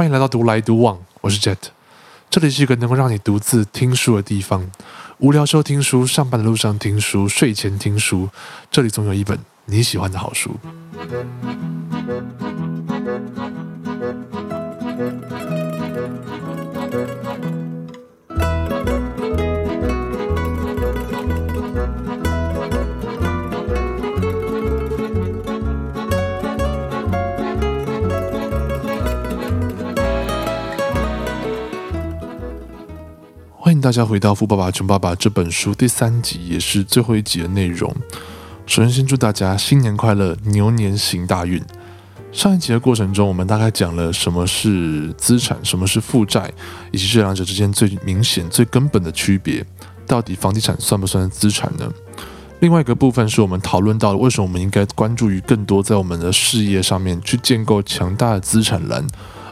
欢迎来到独来独往，我是 Jet，这里是一个能够让你独自听书的地方。无聊时候听书，上班的路上听书，睡前听书，这里总有一本你喜欢的好书。大家回到《富爸爸穷爸爸》这本书第三集，也是最后一集的内容。首先，先祝大家新年快乐，牛年行大运。上一集的过程中，我们大概讲了什么是资产，什么是负债，以及这两者之间最明显、最根本的区别。到底房地产算不算资产呢？另外一个部分是我们讨论到了为什么我们应该关注于更多在我们的事业上面去建构强大的资产栏，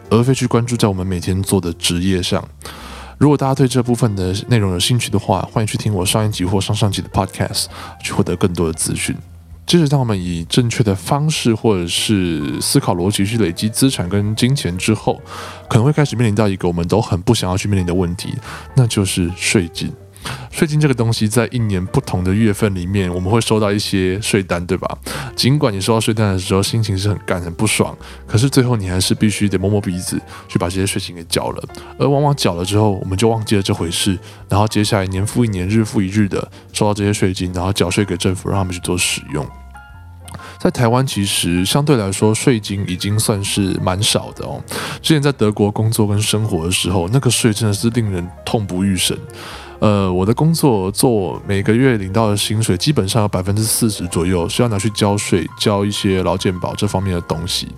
而非去关注在我们每天做的职业上。如果大家对这部分的内容有兴趣的话，欢迎去听我上一集或上上集的 podcast，去获得更多的资讯。接着，当我们以正确的方式或者是思考逻辑去累积资产跟金钱之后，可能会开始面临到一个我们都很不想要去面临的问题，那就是税金。税金这个东西，在一年不同的月份里面，我们会收到一些税单，对吧？尽管你收到税单的时候，心情是很干、很不爽，可是最后你还是必须得摸摸鼻子去把这些税金给缴了。而往往缴了之后，我们就忘记了这回事，然后接下来年复一年、日复一日的收到这些税金，然后缴税给政府，让他们去做使用。在台湾，其实相对来说，税金已经算是蛮少的哦。之前在德国工作跟生活的时候，那个税真的是令人痛不欲生。呃，我的工作做每个月领到的薪水，基本上有百分之四十左右是要拿去交税、交一些劳健保这方面的东西。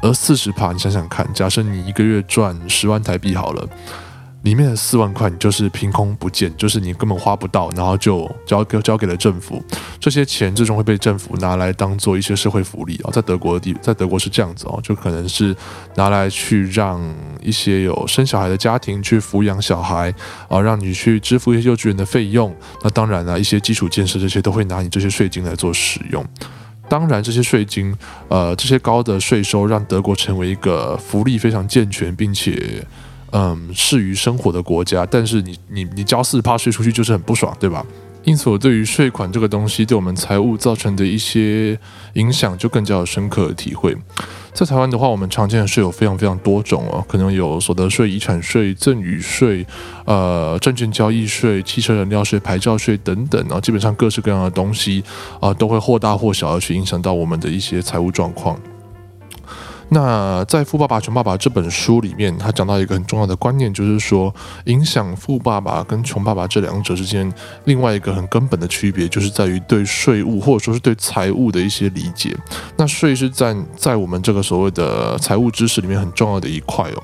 而四十趴，你想想看，假设你一个月赚十万台币好了。里面的四万块，你就是凭空不见，就是你根本花不到，然后就交给交给了政府。这些钱最终会被政府拿来当做一些社会福利啊，在德国的地，在德国是这样子哦，就可能是拿来去让一些有生小孩的家庭去抚养小孩啊，让你去支付一些幼稚园的费用。那当然了，一些基础建设这些都会拿你这些税金来做使用。当然，这些税金，呃，这些高的税收让德国成为一个福利非常健全，并且。嗯，适于生活的国家，但是你你你交四趴税出去就是很不爽，对吧？因此，我对于税款这个东西对我们财务造成的一些影响，就更加有深刻的体会。在台湾的话，我们常见的税有非常非常多种哦，可能有所得税、遗产税、赠与税、呃证券交易税、汽车燃料税、牌照税等等啊，基本上各式各样的东西啊，都会或大或小的去影响到我们的一些财务状况。那在《富爸爸穷爸爸》这本书里面，他讲到一个很重要的观念，就是说，影响富爸爸跟穷爸爸这两者之间，另外一个很根本的区别，就是在于对税务或者说是对财务的一些理解。那税是在在我们这个所谓的财务知识里面很重要的一块哦。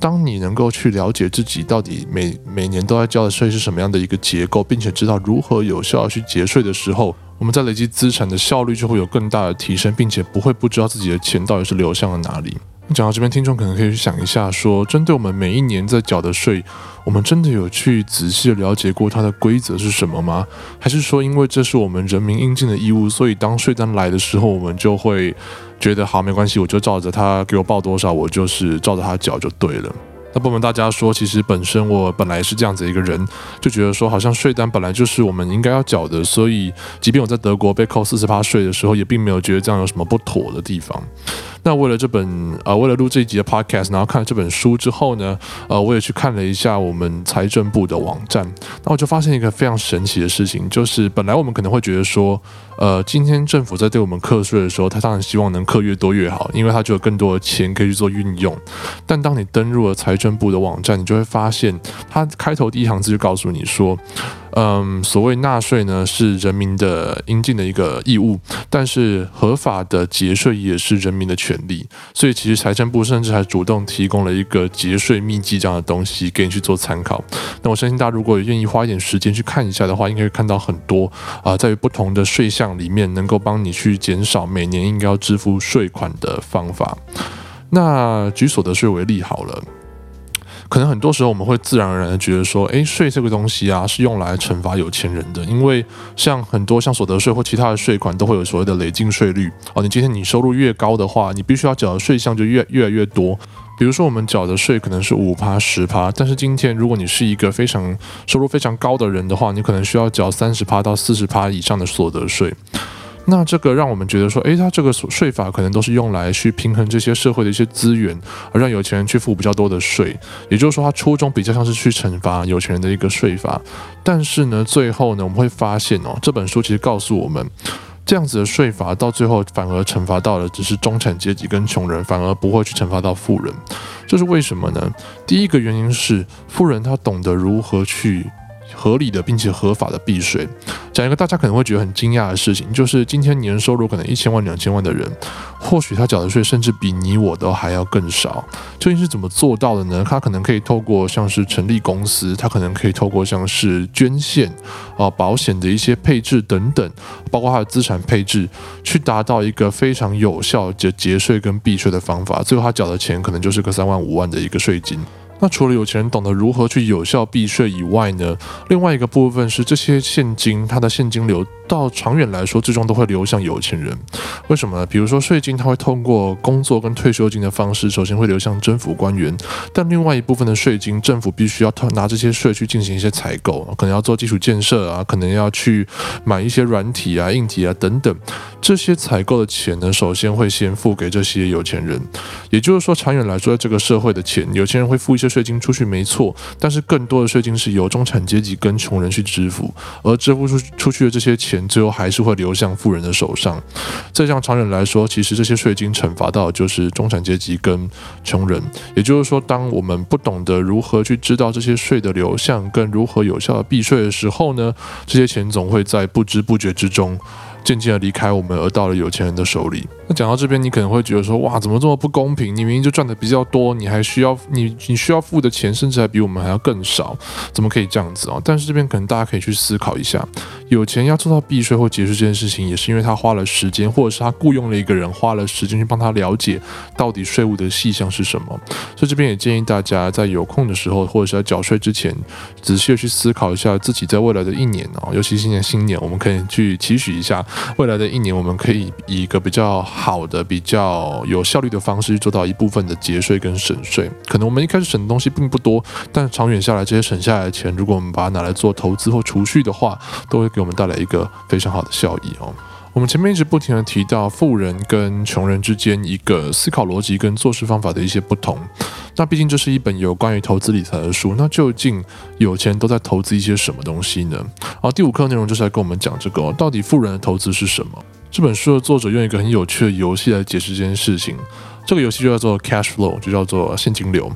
当你能够去了解自己到底每每年都在交的税是什么样的一个结构，并且知道如何有效去节税的时候，我们在累积资产的效率就会有更大的提升，并且不会不知道自己的钱到底是流向了哪里。讲到这边，听众可能可以去想一下，说针对我们每一年在缴的税，我们真的有去仔细的了解过它的规则是什么吗？还是说，因为这是我们人民应尽的义务，所以当税单来的时候，我们就会觉得好没关系，我就照着他给我报多少，我就是照着他缴就对了。那不瞒大家说，其实本身我本来是这样子一个人，就觉得说好像税单本来就是我们应该要缴的，所以即便我在德国被扣四十八税的时候，也并没有觉得这样有什么不妥的地方。那为了这本呃，为了录这一集的 podcast，然后看了这本书之后呢，呃，我也去看了一下我们财政部的网站，那我就发现一个非常神奇的事情，就是本来我们可能会觉得说，呃，今天政府在对我们课税的时候，他当然希望能课越多越好，因为他就有更多的钱可以去做运用。但当你登入了财政部的网站，你就会发现，他开头第一行字就告诉你说。嗯，所谓纳税呢，是人民的应尽的一个义务，但是合法的节税也是人民的权利。所以，其实财政部甚至还主动提供了一个节税秘籍这样的东西给你去做参考。那我相信大家如果愿意花一点时间去看一下的话，应该会看到很多啊，在于不同的税项里面，能够帮你去减少每年应该要支付税款的方法。那举所得税为例好了。可能很多时候我们会自然而然的觉得说，诶，税这个东西啊是用来惩罚有钱人的，因为像很多像所得税或其他的税款都会有所谓的累进税率哦，你今天你收入越高的话，你必须要缴的税项就越越来越多。比如说，我们缴的税可能是五趴、十趴，但是今天如果你是一个非常收入非常高的人的话，你可能需要缴三十趴到四十趴以上的所得税。那这个让我们觉得说，诶，他这个税法可能都是用来去平衡这些社会的一些资源，而让有钱人去付比较多的税。也就是说，他初衷比较像是去惩罚有钱人的一个税法。但是呢，最后呢，我们会发现哦，这本书其实告诉我们，这样子的税法到最后反而惩罚到了只是中产阶级跟穷人，反而不会去惩罚到富人。这是为什么呢？第一个原因是富人他懂得如何去。合理的并且合法的避税，讲一个大家可能会觉得很惊讶的事情，就是今天年收入可能一千万、两千万的人，或许他缴的税甚至比你我都还要更少。究竟是怎么做到的呢？他可能可以透过像是成立公司，他可能可以透过像是捐献啊、保险的一些配置等等，包括他的资产配置，去达到一个非常有效的节税跟避税的方法。最后他缴的钱可能就是个三万五万的一个税金。那除了有钱人懂得如何去有效避税以外呢？另外一个部分是这些现金，它的现金流。到长远来说，最终都会流向有钱人。为什么呢？比如说税金，它会通过工作跟退休金的方式，首先会流向政府官员。但另外一部分的税金，政府必须要拿这些税去进行一些采购，可能要做基础建设啊，可能要去买一些软体啊、硬体啊等等。这些采购的钱呢，首先会先付给这些有钱人。也就是说，长远来说，在这个社会的钱，有钱人会付一些税金出去，没错。但是更多的税金是由中产阶级跟穷人去支付，而支付出出去的这些钱。最后还是会流向富人的手上。再这样长远来说，其实这些税金惩罚到就是中产阶级跟穷人。也就是说，当我们不懂得如何去知道这些税的流向，跟如何有效的避税的时候呢，这些钱总会在不知不觉之中。渐渐的离开我们，而到了有钱人的手里。讲到这边，你可能会觉得说，哇，怎么这么不公平？你明明就赚的比较多，你还需要你你需要付的钱，甚至还比我们还要更少，怎么可以这样子啊？但是这边可能大家可以去思考一下，有钱要做到避税或结束这件事情，也是因为他花了时间，或者是他雇佣了一个人，花了时间去帮他了解到底税务的细项是什么。所以这边也建议大家在有空的时候，或者是在缴税之前，仔细的去思考一下自己在未来的一年哦，尤其今年新年，我们可以去期许一下。未来的一年，我们可以以一个比较好的、比较有效率的方式去做到一部分的节税跟省税。可能我们一开始省的东西并不多，但长远下来，这些省下来的钱，如果我们把它拿来做投资或储蓄的话，都会给我们带来一个非常好的效益哦。我们前面一直不停的提到富人跟穷人之间一个思考逻辑跟做事方法的一些不同。那毕竟这是一本有关于投资理财的书，那究竟有钱都在投资一些什么东西呢？然后第五课内容就是来跟我们讲这个，到底富人的投资是什么？这本书的作者用一个很有趣的游戏来解释这件事情。这个游戏就叫做 Cash Flow，就叫做现金流。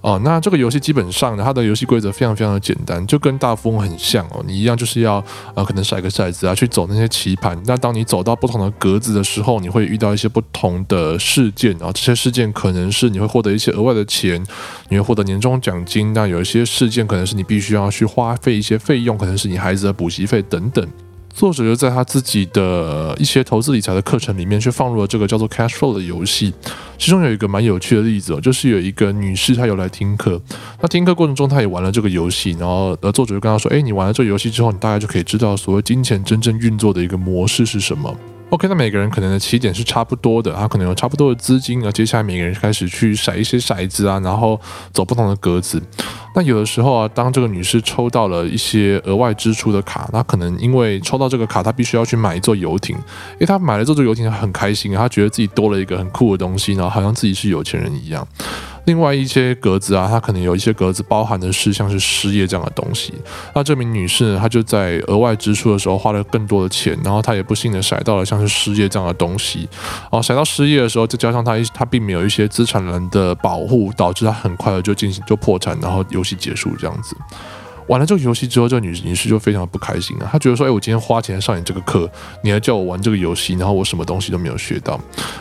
哦，那这个游戏基本上呢，它的游戏规则非常非常的简单，就跟大富翁很像哦。你一样就是要呃，可能甩个骰子啊，去走那些棋盘。那当你走到不同的格子的时候，你会遇到一些不同的事件，然后这些事件可能是你会获得一些额外的钱，你会获得年终奖金。那有一些事件可能是你必须要去花费一些费用，可能是你孩子的补习费等等。作者就在他自己的一些投资理财的课程里面，去放入了这个叫做 Cash Flow 的游戏。其中有一个蛮有趣的例子哦，就是有一个女士她有来听课，那听课过程中她也玩了这个游戏，然后呃作者就跟她说：“哎，你玩了这个游戏之后，你大概就可以知道所谓金钱真正运作的一个模式是什么。” OK，那每个人可能的起点是差不多的，他可能有差不多的资金，而接下来每个人开始去骰一些骰子啊，然后走不同的格子。那有的时候啊，当这个女士抽到了一些额外支出的卡，那可能因为抽到这个卡，她必须要去买一座游艇，因为她买了这座游艇，很开心，她觉得自己多了一个很酷的东西，然后好像自己是有钱人一样。另外一些格子啊，它可能有一些格子包含的是像是失业这样的东西。那这名女士，她就在额外支出的时候花了更多的钱，然后她也不幸的甩到了像是失业这样的东西。然后甩到失业的时候，再加上她一她并没有一些资产人的保护，导致她很快的就进行就破产，然后游戏结束这样子。玩了这个游戏之后，这个女女士就非常的不开心啊。她觉得说：“哎，我今天花钱上你这个课，你还叫我玩这个游戏，然后我什么东西都没有学到。”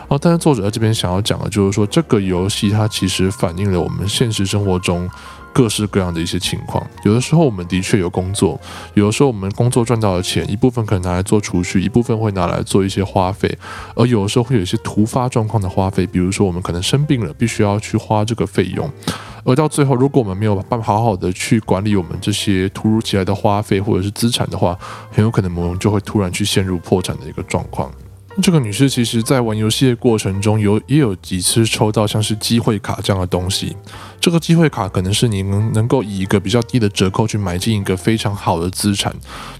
哦，但是作者在这边想要讲的就是说，这个游戏它其实反映了我们现实生活中各式各样的一些情况。有的时候我们的确有工作，有的时候我们工作赚到的钱一部分可能拿来做储蓄，一部分会拿来做一些花费，而有的时候会有一些突发状况的花费，比如说我们可能生病了，必须要去花这个费用。而到最后，如果我们没有办法好好的去管理我们这些突如其来的花费或者是资产的话，很有可能我们就会突然去陷入破产的一个状况。这个女士其实在玩游戏的过程中，有也有几次抽到像是机会卡这样的东西。这个机会卡可能是你能能够以一个比较低的折扣去买进一个非常好的资产，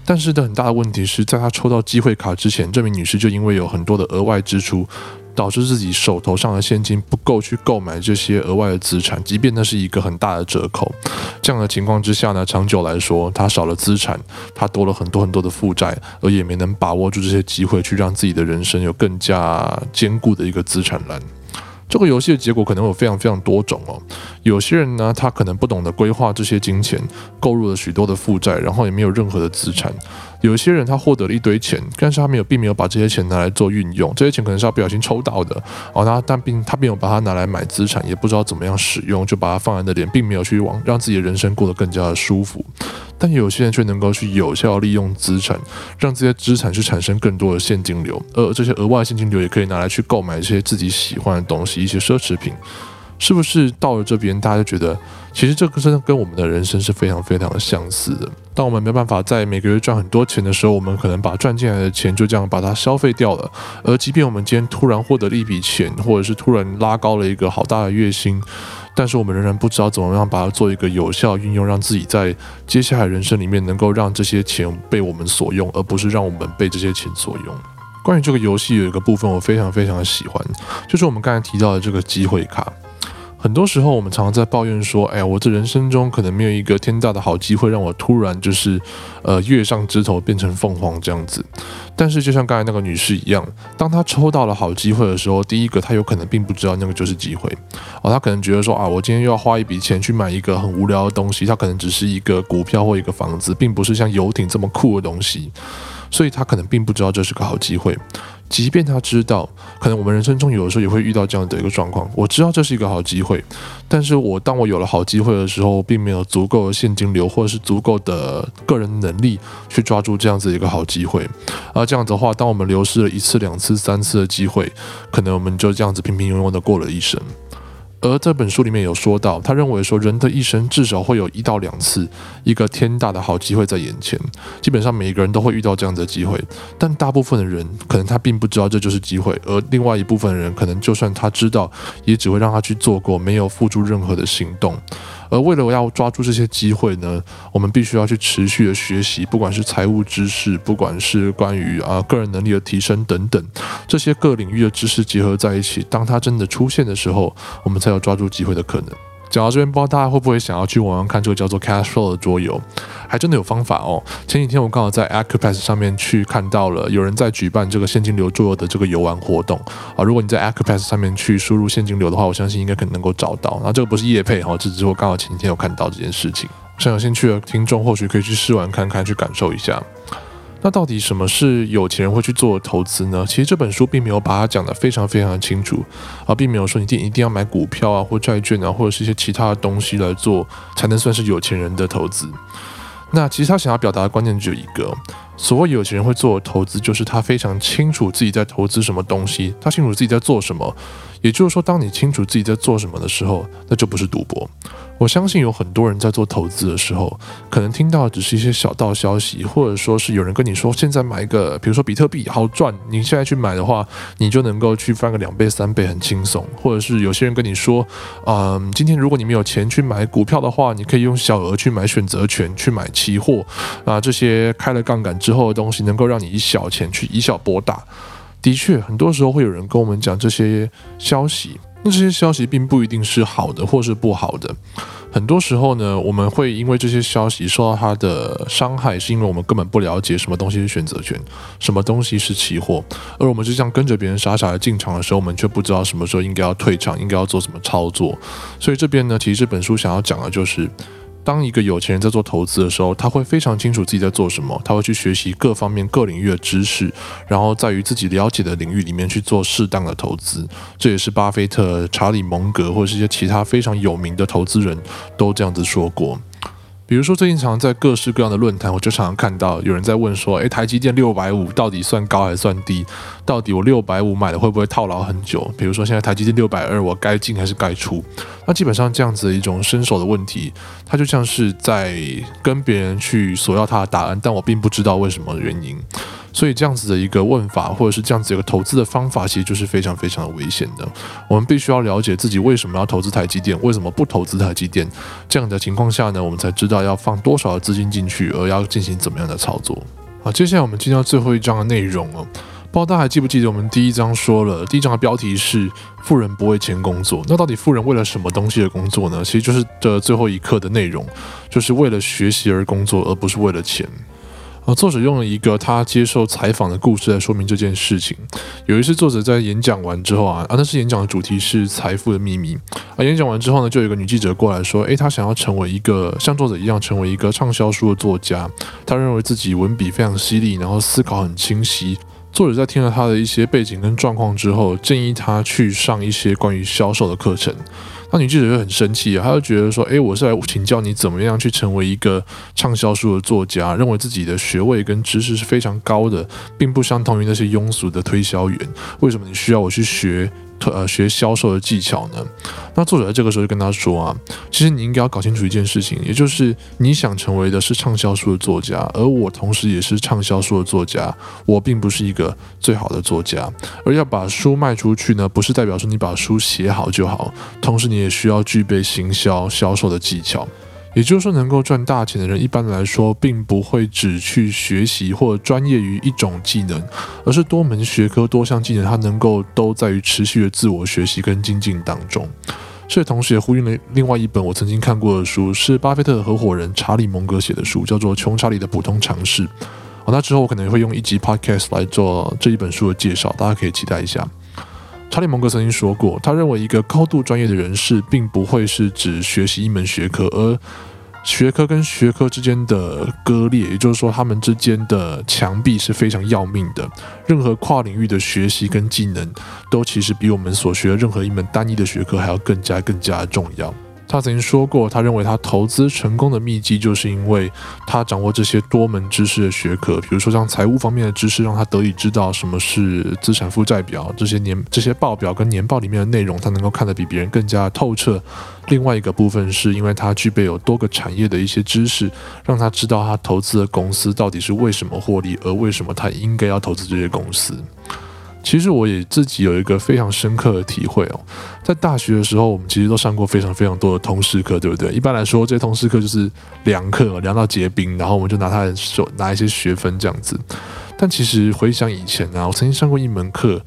但是的很大的问题是在她抽到机会卡之前，这名女士就因为有很多的额外支出。导致自己手头上的现金不够去购买这些额外的资产，即便那是一个很大的折扣。这样的情况之下呢，长久来说，他少了资产，他多了很多很多的负债，而也没能把握住这些机会，去让自己的人生有更加坚固的一个资产栏。这个游戏的结果可能有非常非常多种哦。有些人呢，他可能不懂得规划这些金钱，购入了许多的负债，然后也没有任何的资产。有些人他获得了一堆钱，但是他没有，并没有把这些钱拿来做运用。这些钱可能是他不小心抽到的哦，他但并他并没有把它拿来买资产，也不知道怎么样使用，就把它放在那里，并没有去往让自己的人生过得更加的舒服。但有些人却能够去有效利用资产，让这些资产去产生更多的现金流，而这些额外现金流也可以拿来去购买一些自己喜欢的东西，一些奢侈品。是不是到了这边，大家就觉得其实这个真的跟我们的人生是非常非常的相似的？当我们没办法在每个月赚很多钱的时候，我们可能把赚进来的钱就这样把它消费掉了。而即便我们今天突然获得了一笔钱，或者是突然拉高了一个好大的月薪，但是我们仍然不知道怎么样把它做一个有效运用，让自己在接下来人生里面能够让这些钱被我们所用，而不是让我们被这些钱所用。关于这个游戏有一个部分我非常非常的喜欢，就是我们刚才提到的这个机会卡。很多时候，我们常常在抱怨说：“哎呀，我这人生中可能没有一个天大的好机会，让我突然就是，呃，跃上枝头变成凤凰这样子。”但是，就像刚才那个女士一样，当她抽到了好机会的时候，第一个，她有可能并不知道那个就是机会哦，她可能觉得说：“啊，我今天又要花一笔钱去买一个很无聊的东西，它可能只是一个股票或一个房子，并不是像游艇这么酷的东西。”所以，她可能并不知道这是个好机会。即便他知道，可能我们人生中有的时候也会遇到这样的一个状况。我知道这是一个好机会，但是我当我有了好机会的时候，并没有足够的现金流或者是足够的个人能力去抓住这样子一个好机会。而这样子的话，当我们流失了一次、两次、三次的机会，可能我们就这样子平平庸庸的过了一生。而这本书里面有说到，他认为说人的一生至少会有一到两次一个天大的好机会在眼前，基本上每一个人都会遇到这样的机会，但大部分的人可能他并不知道这就是机会，而另外一部分人可能就算他知道，也只会让他去做过，没有付出任何的行动。而为了要抓住这些机会呢，我们必须要去持续的学习，不管是财务知识，不管是关于啊个人能力的提升等等，这些各领域的知识结合在一起，当它真的出现的时候，我们才有抓住机会的可能。讲到这边，不知道大家会不会想要去网上看这个叫做 Cash Flow 的桌游？还真的有方法哦。前几天我刚好在 Acupass 上面去看到了有人在举办这个现金流桌游的这个游玩活动啊。如果你在 Acupass 上面去输入现金流的话，我相信应该可能能够找到。然后这个不是叶配哈，这只是我刚好前几天有看到这件事情。像有兴趣的听众，或许可以去试玩看看，去感受一下。那到底什么是有钱人会去做投资呢？其实这本书并没有把它讲得非常非常的清楚啊，并没有说你一定一定要买股票啊，或债券啊，或者是一些其他的东西来做，才能算是有钱人的投资。那其实他想要表达的观念只有一个。所谓有钱人会做投资，就是他非常清楚自己在投资什么东西，他清楚自己在做什么。也就是说，当你清楚自己在做什么的时候，那就不是赌博。我相信有很多人在做投资的时候，可能听到的只是一些小道消息，或者说是有人跟你说，现在买一个，比如说比特币好赚，你现在去买的话，你就能够去翻个两倍、三倍，很轻松。或者是有些人跟你说，嗯，今天如果你没有钱去买股票的话，你可以用小额去买选择权，去买期货啊，这些开了杠杆之后的东西，能够让你以小钱去以小博大。的确，很多时候会有人跟我们讲这些消息。那这些消息并不一定是好的，或是不好的。很多时候呢，我们会因为这些消息受到它的伤害，是因为我们根本不了解什么东西是选择权，什么东西是期货，而我们就像跟着别人傻傻的进场的时候，我们却不知道什么时候应该要退场，应该要做什么操作。所以这边呢，其实这本书想要讲的就是。当一个有钱人在做投资的时候，他会非常清楚自己在做什么，他会去学习各方面各领域的知识，然后在于自己了解的领域里面去做适当的投资。这也是巴菲特、查理蒙格或者是一些其他非常有名的投资人都这样子说过。比如说，最近常在各式各样的论坛，我就常常看到有人在问说：“诶，台积电六百五到底算高还是算低？”到底我六百五买的会不会套牢很久？比如说现在台积电六百二，我该进还是该出？那基本上这样子的一种伸手的问题，它就像是在跟别人去索要他的答案，但我并不知道为什么原因。所以这样子的一个问法，或者是这样子一个投资的方法，其实就是非常非常的危险的。我们必须要了解自己为什么要投资台积电，为什么不投资台积电。这样的情况下呢，我们才知道要放多少的资金进去，而要进行怎么样的操作。好，接下来我们进到最后一章的内容哦。不知道大家还记不记得我们第一章说了，第一章的标题是“富人不为钱工作”。那到底富人为了什么东西而工作呢？其实就是这最后一课的内容，就是为了学习而工作，而不是为了钱。啊，作者用了一个他接受采访的故事来说明这件事情。有一次，作者在演讲完之后啊，啊，那是演讲的主题是财富的秘密。啊，演讲完之后呢，就有一个女记者过来说，诶，她想要成为一个像作者一样成为一个畅销书的作家。她认为自己文笔非常犀利，然后思考很清晰。作者在听了他的一些背景跟状况之后，建议他去上一些关于销售的课程。那女记者就很生气啊，她就觉得说：“诶，我是来请教你怎么样去成为一个畅销书的作家，认为自己的学位跟知识是非常高的，并不相同于那些庸俗的推销员。为什么你需要我去学？”呃，学销售的技巧呢？那作者在这个时候就跟他说啊，其实你应该要搞清楚一件事情，也就是你想成为的是畅销书的作家，而我同时也是畅销书的作家，我并不是一个最好的作家，而要把书卖出去呢，不是代表说你把书写好就好，同时你也需要具备行销销售的技巧。也就是说，能够赚大钱的人，一般来说并不会只去学习或专业于一种技能，而是多门学科、多项技能，他能够都在于持续的自我学习跟精进当中。所以，同时也呼应了另外一本我曾经看过的书，是巴菲特的合伙人查理·蒙格写的书，叫做《穷查理的普通常识》。好，那之后我可能会用一集 Podcast 来做这一本书的介绍，大家可以期待一下。查理·蒙格曾经说过，他认为一个高度专业的人士，并不会是只学习一门学科，而学科跟学科之间的割裂，也就是说，他们之间的墙壁是非常要命的。任何跨领域的学习跟技能，都其实比我们所学的任何一门单一的学科还要更加更加重要。他曾经说过，他认为他投资成功的秘籍，就是因为他掌握这些多门知识的学科，比如说像财务方面的知识，让他得以知道什么是资产负债表，这些年这些报表跟年报里面的内容，他能够看得比别人更加透彻。另外一个部分是因为他具备有多个产业的一些知识，让他知道他投资的公司到底是为什么获利，而为什么他应该要投资这些公司。其实我也自己有一个非常深刻的体会哦，在大学的时候，我们其实都上过非常非常多的通识课，对不对？一般来说，这些通识课就是凉课，凉到结冰，然后我们就拿它手拿一些学分这样子。但其实回想以前呢，我曾经上过一门课，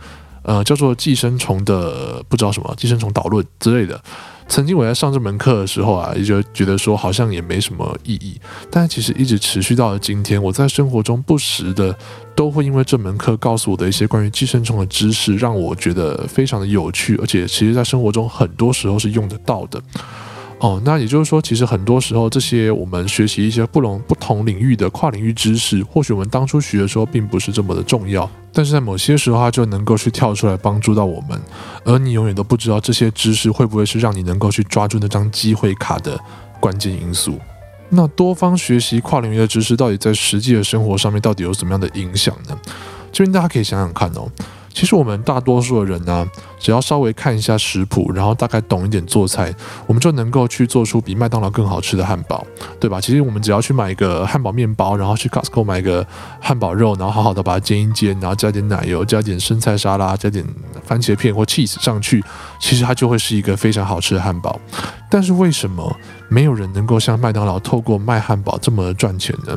呃，叫做寄生虫的不知道什么寄生虫导论之类的。曾经我在上这门课的时候啊，也就觉得说好像也没什么意义，但其实一直持续到了今天，我在生活中不时的都会因为这门课告诉我的一些关于寄生虫的知识，让我觉得非常的有趣，而且其实在生活中很多时候是用得到的。哦，那也就是说，其实很多时候这些我们学习一些不同不同领域的跨领域知识，或许我们当初学的时候并不是这么的重要，但是在某些时候它就能够去跳出来帮助到我们，而你永远都不知道这些知识会不会是让你能够去抓住那张机会卡的关键因素。那多方学习跨领域的知识，到底在实际的生活上面到底有什么样的影响呢？这边大家可以想想看哦。其实我们大多数的人呢，只要稍微看一下食谱，然后大概懂一点做菜，我们就能够去做出比麦当劳更好吃的汉堡，对吧？其实我们只要去买一个汉堡面包，然后去 Costco 买一个汉堡肉，然后好好的把它煎一煎，然后加点奶油，加点生菜沙拉，加点番茄片或 cheese 上去，其实它就会是一个非常好吃的汉堡。但是为什么没有人能够像麦当劳透过卖汉堡这么赚钱呢？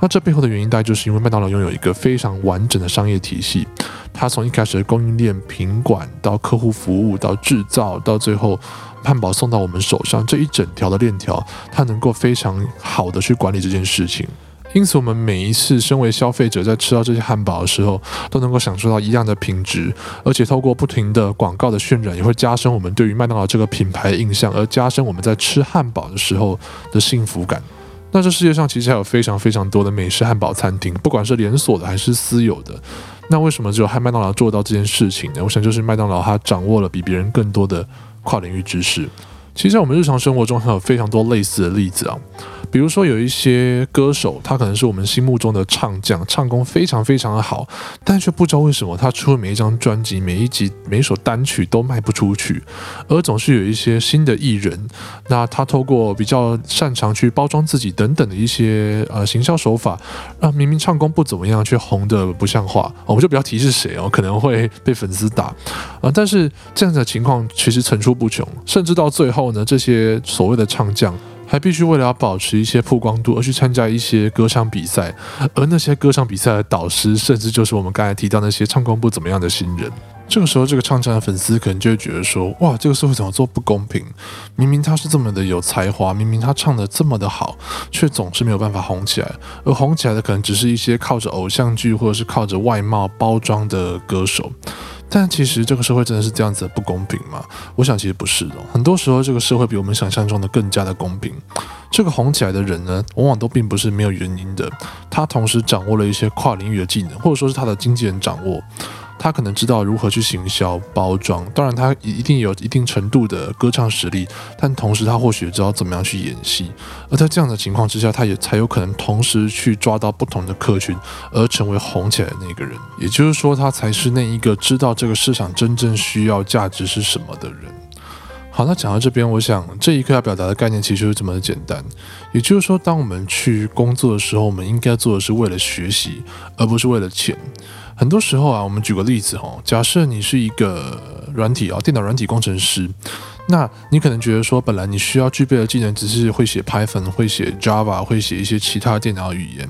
那这背后的原因大概就是因为麦当劳拥有一个非常完整的商业体系。它从一开始的供应链、品管到客户服务，到制造，到最后汉堡送到我们手上这一整条的链条，它能够非常好的去管理这件事情。因此，我们每一次身为消费者在吃到这些汉堡的时候，都能够享受到一样的品质，而且透过不停的广告的渲染，也会加深我们对于麦当劳这个品牌的印象，而加深我们在吃汉堡的时候的幸福感。那这世界上其实还有非常非常多的美式汉堡餐厅，不管是连锁的还是私有的。那为什么只有汉麦当劳做到这件事情呢？我想就是麦当劳它掌握了比别人更多的跨领域知识。其实，在我们日常生活中还有非常多类似的例子啊。比如说有一些歌手，他可能是我们心目中的唱将，唱功非常非常的好，但却不知道为什么他出了每一张专辑、每一集、每一首单曲都卖不出去，而总是有一些新的艺人，那他透过比较擅长去包装自己等等的一些呃行销手法，让明明唱功不怎么样却红的不像话，我们就不要提是谁哦，可能会被粉丝打啊。但是这样的情况其实层出不穷，甚至到最后呢，这些所谓的唱将。还必须为了要保持一些曝光度而去参加一些歌唱比赛，而那些歌唱比赛的导师，甚至就是我们刚才提到那些唱功不怎么样的新人。这个时候，这个唱将的粉丝可能就会觉得说：哇，这个社会怎么做不公平？明明他是这么的有才华，明明他唱的这么的好，却总是没有办法红起来。而红起来的可能只是一些靠着偶像剧或者是靠着外貌包装的歌手。但其实这个社会真的是这样子的不公平吗？我想其实不是的。很多时候这个社会比我们想象中的更加的公平。这个红起来的人呢，往往都并不是没有原因的。他同时掌握了一些跨领域的技能，或者说是他的经纪人掌握。他可能知道如何去行销包装，当然他一定有一定程度的歌唱实力，但同时他或许知道怎么样去演戏。而在这样的情况之下，他也才有可能同时去抓到不同的客群，而成为红起来的那个人。也就是说，他才是那一个知道这个市场真正需要价值是什么的人。好，那讲到这边，我想这一刻要表达的概念其实就是这么的简单。也就是说，当我们去工作的时候，我们应该做的是为了学习，而不是为了钱。很多时候啊，我们举个例子哈，假设你是一个软体啊，电脑软体工程师，那你可能觉得说，本来你需要具备的技能只是会写 Python、会写 Java、会写一些其他电脑语言。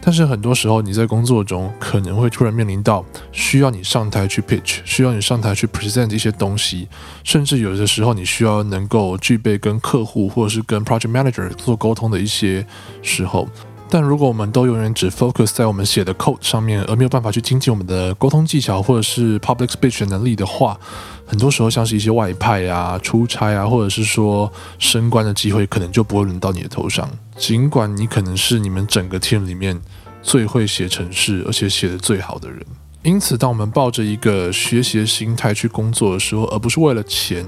但是很多时候，你在工作中可能会突然面临到需要你上台去 pitch，需要你上台去 present 一些东西，甚至有的时候你需要能够具备跟客户或者是跟 project manager 做沟通的一些时候。但如果我们都永远只 focus 在我们写的 code 上面，而没有办法去精进我们的沟通技巧或者是 public speech 能力的话，很多时候像是一些外派啊、出差啊，或者是说升官的机会，可能就不会轮到你的头上。尽管你可能是你们整个 team 里面。最会写程式，而且写的最好的人。因此，当我们抱着一个学习的心态去工作的时候，而不是为了钱，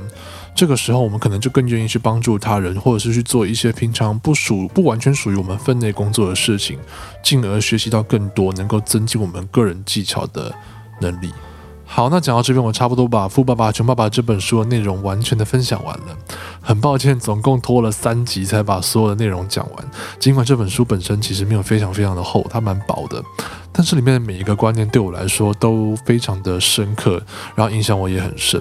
这个时候我们可能就更愿意去帮助他人，或者是去做一些平常不属、不完全属于我们分内工作的事情，进而学习到更多能够增进我们个人技巧的能力。好，那讲到这边，我差不多把《富爸爸穷爸爸》这本书的内容完全的分享完了。很抱歉，总共拖了三集才把所有的内容讲完。尽管这本书本身其实没有非常非常的厚，它蛮薄的，但是里面的每一个观念对我来说都非常的深刻，然后影响我也很深。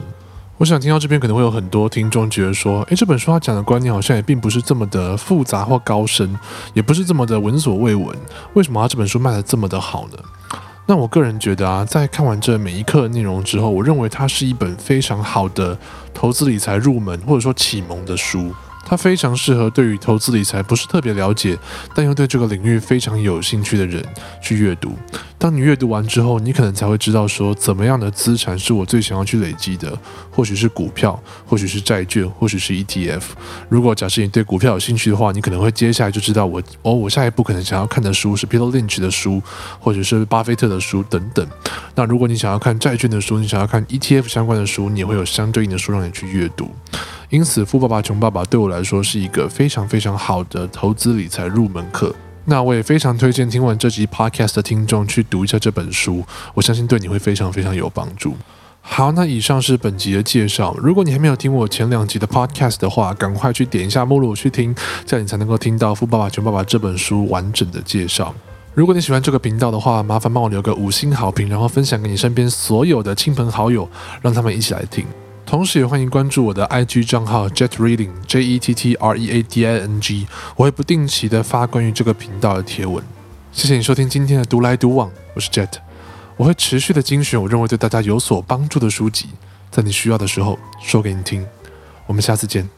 我想听到这边可能会有很多听众觉得说，诶，这本书他讲的观念好像也并不是这么的复杂或高深，也不是这么的闻所未闻，为什么他这本书卖的这么的好呢？那我个人觉得啊，在看完这每一课内容之后，我认为它是一本非常好的投资理财入门或者说启蒙的书。它非常适合对于投资理财不是特别了解，但又对这个领域非常有兴趣的人去阅读。当你阅读完之后，你可能才会知道说，怎么样的资产是我最想要去累积的。或许是股票，或许是债券，或许是 ETF。如果假设你对股票有兴趣的话，你可能会接下来就知道我哦，我下一步可能想要看的书是 Peter Lynch 的书，或者是巴菲特的书等等。那如果你想要看债券的书，你想要看 ETF 相关的书，你也会有相对应的书让你去阅读。因此，《富爸爸穷爸爸》对我来来说是一个非常非常好的投资理财入门课。那我也非常推荐听完这集 Podcast 的听众去读一下这本书，我相信对你会非常非常有帮助。好，那以上是本集的介绍。如果你还没有听我前两集的 Podcast 的话，赶快去点一下目录去听，这样你才能够听到《富爸爸穷爸爸》这本书完整的介绍。如果你喜欢这个频道的话，麻烦帮我留个五星好评，然后分享给你身边所有的亲朋好友，让他们一起来听。同时也欢迎关注我的 IG 账号 Jet Reading J E T T R E A D I N G，我会不定期的发关于这个频道的贴文。谢谢你收听今天的独来独往，我是 Jet，我会持续的精选我认为对大家有所帮助的书籍，在你需要的时候说给你听。我们下次见。